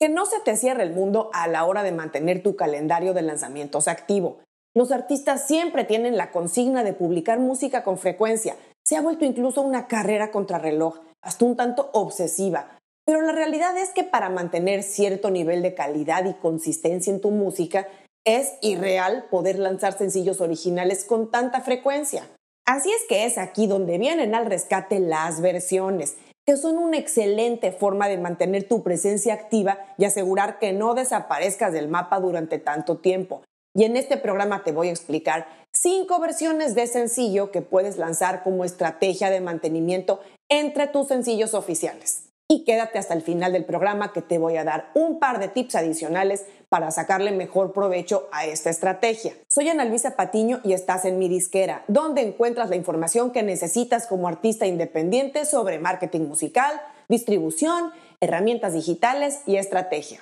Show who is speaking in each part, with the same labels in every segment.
Speaker 1: Que no se te cierre el mundo a la hora de mantener tu calendario de lanzamientos activo. Los artistas siempre tienen la consigna de publicar música con frecuencia. Se ha vuelto incluso una carrera contrarreloj, hasta un tanto obsesiva. Pero la realidad es que para mantener cierto nivel de calidad y consistencia en tu música, es irreal poder lanzar sencillos originales con tanta frecuencia. Así es que es aquí donde vienen al rescate las versiones, que son una excelente forma de mantener tu presencia activa y asegurar que no desaparezcas del mapa durante tanto tiempo. Y en este programa te voy a explicar cinco versiones de sencillo que puedes lanzar como estrategia de mantenimiento entre tus sencillos oficiales y quédate hasta el final del programa que te voy a dar un par de tips adicionales para sacarle mejor provecho a esta estrategia. Soy Ana Luisa Patiño y estás en mi disquera, donde encuentras la información que necesitas como artista independiente sobre marketing musical, distribución, herramientas digitales y estrategia.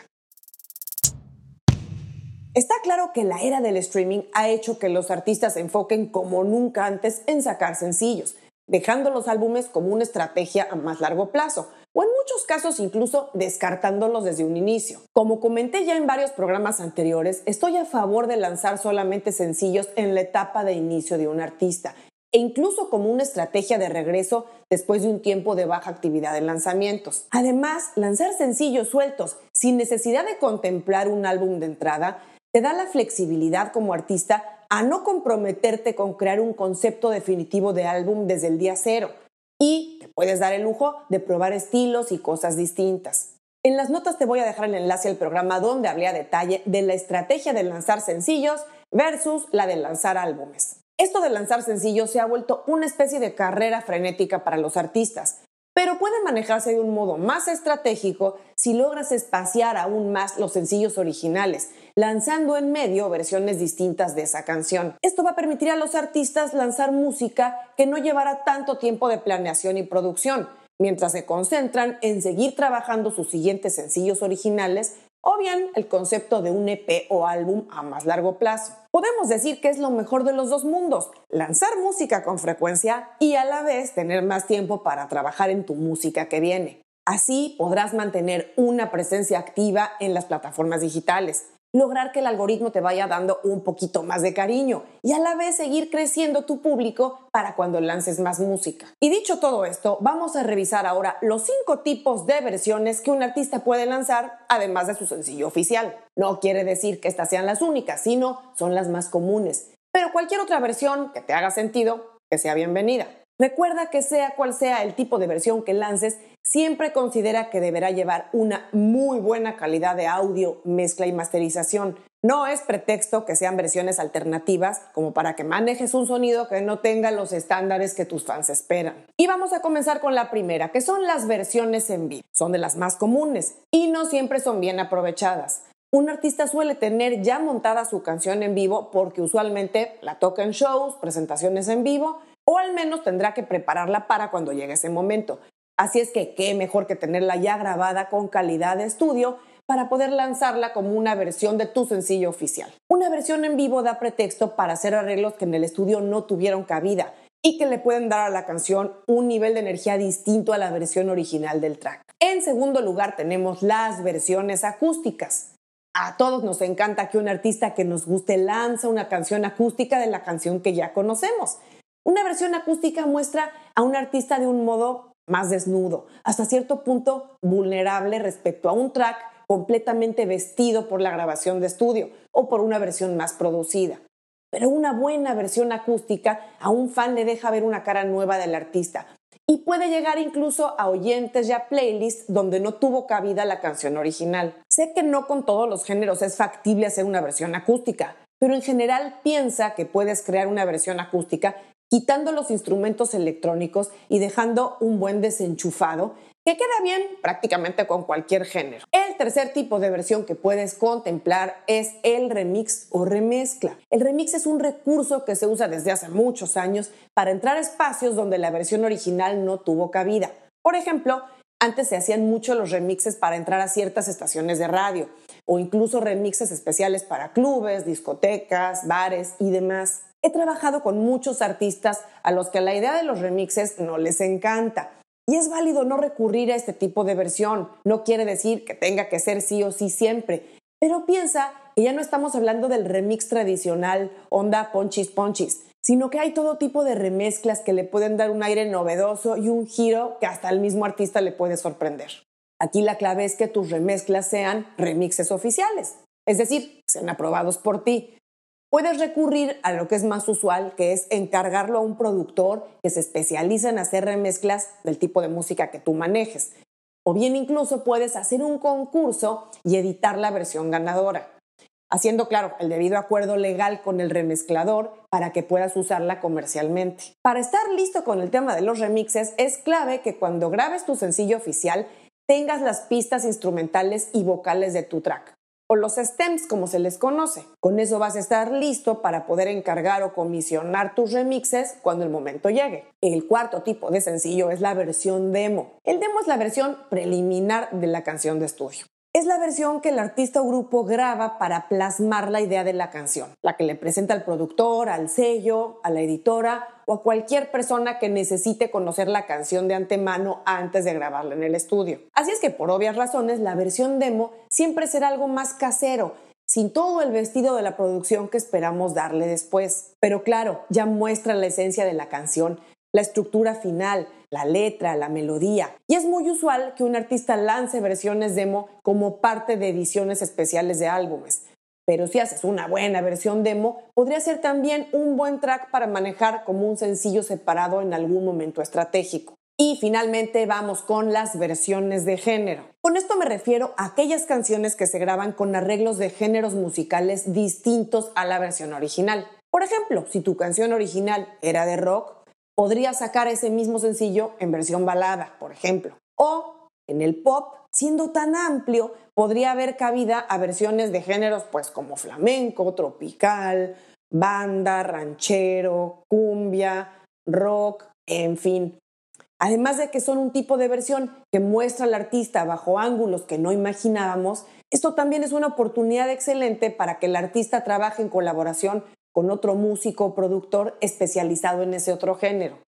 Speaker 1: Está claro que la era del streaming ha hecho que los artistas se enfoquen como nunca antes en sacar sencillos, dejando los álbumes como una estrategia a más largo plazo, casos incluso descartándolos desde un inicio. Como comenté ya en varios programas anteriores, estoy a favor de lanzar solamente sencillos en la etapa de inicio de un artista e incluso como una estrategia de regreso después de un tiempo de baja actividad en lanzamientos. Además, lanzar sencillos sueltos sin necesidad de contemplar un álbum de entrada te da la flexibilidad como artista a no comprometerte con crear un concepto definitivo de álbum desde el día cero y Puedes dar el lujo de probar estilos y cosas distintas. En las notas te voy a dejar el enlace al programa donde hablé a detalle de la estrategia de lanzar sencillos versus la de lanzar álbumes. Esto de lanzar sencillos se ha vuelto una especie de carrera frenética para los artistas, pero puede manejarse de un modo más estratégico si logras espaciar aún más los sencillos originales lanzando en medio versiones distintas de esa canción. Esto va a permitir a los artistas lanzar música que no llevará tanto tiempo de planeación y producción, mientras se concentran en seguir trabajando sus siguientes sencillos originales o bien el concepto de un EP o álbum a más largo plazo. Podemos decir que es lo mejor de los dos mundos, lanzar música con frecuencia y a la vez tener más tiempo para trabajar en tu música que viene. Así podrás mantener una presencia activa en las plataformas digitales, lograr que el algoritmo te vaya dando un poquito más de cariño y a la vez seguir creciendo tu público para cuando lances más música. Y dicho todo esto, vamos a revisar ahora los cinco tipos de versiones que un artista puede lanzar además de su sencillo oficial. No quiere decir que estas sean las únicas, sino son las más comunes. Pero cualquier otra versión que te haga sentido, que sea bienvenida. Recuerda que sea cual sea el tipo de versión que lances, siempre considera que deberá llevar una muy buena calidad de audio, mezcla y masterización. No es pretexto que sean versiones alternativas como para que manejes un sonido que no tenga los estándares que tus fans esperan. Y vamos a comenzar con la primera, que son las versiones en vivo. Son de las más comunes y no siempre son bien aprovechadas. Un artista suele tener ya montada su canción en vivo porque usualmente la toca en shows, presentaciones en vivo o al menos tendrá que prepararla para cuando llegue ese momento. Así es que qué mejor que tenerla ya grabada con calidad de estudio para poder lanzarla como una versión de tu sencillo oficial. Una versión en vivo da pretexto para hacer arreglos que en el estudio no tuvieron cabida y que le pueden dar a la canción un nivel de energía distinto a la versión original del track. En segundo lugar tenemos las versiones acústicas. A todos nos encanta que un artista que nos guste lanza una canción acústica de la canción que ya conocemos. Una versión acústica muestra a un artista de un modo más desnudo, hasta cierto punto vulnerable respecto a un track completamente vestido por la grabación de estudio o por una versión más producida. Pero una buena versión acústica a un fan le deja ver una cara nueva del artista y puede llegar incluso a oyentes y a playlists donde no tuvo cabida la canción original. Sé que no con todos los géneros es factible hacer una versión acústica, pero en general piensa que puedes crear una versión acústica quitando los instrumentos electrónicos y dejando un buen desenchufado que queda bien prácticamente con cualquier género. El tercer tipo de versión que puedes contemplar es el remix o remezcla. El remix es un recurso que se usa desde hace muchos años para entrar a espacios donde la versión original no tuvo cabida. Por ejemplo, antes se hacían mucho los remixes para entrar a ciertas estaciones de radio o incluso remixes especiales para clubes, discotecas, bares y demás. He trabajado con muchos artistas a los que la idea de los remixes no les encanta. Y es válido no recurrir a este tipo de versión. No quiere decir que tenga que ser sí o sí siempre. Pero piensa que ya no estamos hablando del remix tradicional, onda ponchis ponchis, sino que hay todo tipo de remezclas que le pueden dar un aire novedoso y un giro que hasta el mismo artista le puede sorprender. Aquí la clave es que tus remezclas sean remixes oficiales, es decir, sean aprobados por ti. Puedes recurrir a lo que es más usual, que es encargarlo a un productor que se especializa en hacer remezclas del tipo de música que tú manejes. O bien incluso puedes hacer un concurso y editar la versión ganadora, haciendo claro el debido acuerdo legal con el remezclador para que puedas usarla comercialmente. Para estar listo con el tema de los remixes, es clave que cuando grabes tu sencillo oficial tengas las pistas instrumentales y vocales de tu track o los stems como se les conoce. Con eso vas a estar listo para poder encargar o comisionar tus remixes cuando el momento llegue. El cuarto tipo de sencillo es la versión demo. El demo es la versión preliminar de la canción de estudio. Es la versión que el artista o grupo graba para plasmar la idea de la canción, la que le presenta al productor, al sello, a la editora o a cualquier persona que necesite conocer la canción de antemano antes de grabarla en el estudio. Así es que por obvias razones la versión demo siempre será algo más casero, sin todo el vestido de la producción que esperamos darle después. Pero claro, ya muestra la esencia de la canción, la estructura final, la letra, la melodía. Y es muy usual que un artista lance versiones demo como parte de ediciones especiales de álbumes. Pero si haces una buena versión demo, podría ser también un buen track para manejar como un sencillo separado en algún momento estratégico. Y finalmente vamos con las versiones de género. Con esto me refiero a aquellas canciones que se graban con arreglos de géneros musicales distintos a la versión original. Por ejemplo, si tu canción original era de rock, podrías sacar ese mismo sencillo en versión balada, por ejemplo. O en el pop, siendo tan amplio, podría haber cabida a versiones de géneros pues como flamenco, tropical, banda, ranchero, cumbia, rock, en fin. Además de que son un tipo de versión que muestra al artista bajo ángulos que no imaginábamos, esto también es una oportunidad excelente para que el artista trabaje en colaboración con otro músico o productor especializado en ese otro género.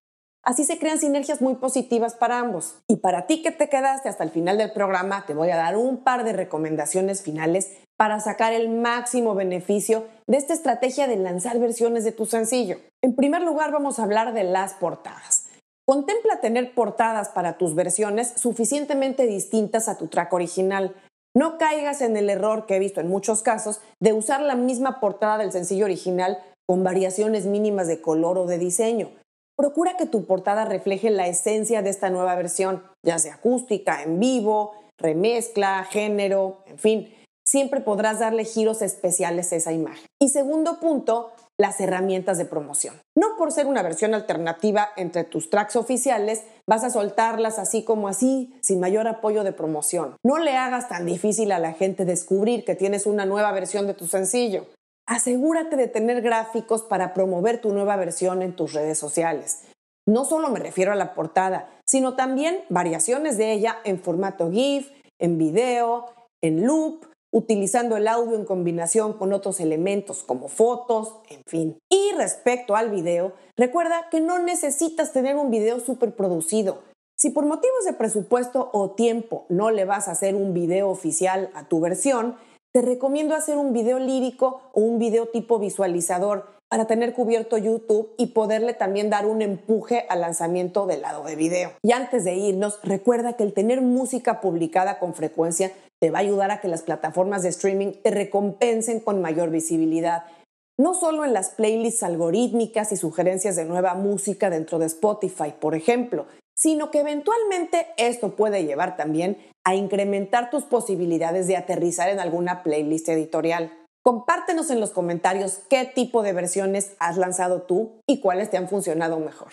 Speaker 1: Así se crean sinergias muy positivas para ambos. Y para ti que te quedaste hasta el final del programa, te voy a dar un par de recomendaciones finales para sacar el máximo beneficio de esta estrategia de lanzar versiones de tu sencillo. En primer lugar, vamos a hablar de las portadas. Contempla tener portadas para tus versiones suficientemente distintas a tu track original. No caigas en el error que he visto en muchos casos de usar la misma portada del sencillo original con variaciones mínimas de color o de diseño procura que tu portada refleje la esencia de esta nueva versión, ya sea acústica, en vivo, remezcla, género, en fin. Siempre podrás darle giros especiales a esa imagen. Y segundo punto, las herramientas de promoción. No por ser una versión alternativa entre tus tracks oficiales, vas a soltarlas así como así, sin mayor apoyo de promoción. No le hagas tan difícil a la gente descubrir que tienes una nueva versión de tu sencillo asegúrate de tener gráficos para promover tu nueva versión en tus redes sociales. No solo me refiero a la portada, sino también variaciones de ella en formato GIF, en video, en loop, utilizando el audio en combinación con otros elementos como fotos, en fin. Y respecto al video, recuerda que no necesitas tener un video súper producido. Si por motivos de presupuesto o tiempo no le vas a hacer un video oficial a tu versión, te recomiendo hacer un video lírico o un video tipo visualizador para tener cubierto YouTube y poderle también dar un empuje al lanzamiento del lado de video. Y antes de irnos, recuerda que el tener música publicada con frecuencia te va a ayudar a que las plataformas de streaming te recompensen con mayor visibilidad. No solo en las playlists algorítmicas y sugerencias de nueva música dentro de Spotify, por ejemplo, sino que eventualmente esto puede llevar también a incrementar tus posibilidades de aterrizar en alguna playlist editorial. Compártenos en los comentarios qué tipo de versiones has lanzado tú y cuáles te han funcionado mejor.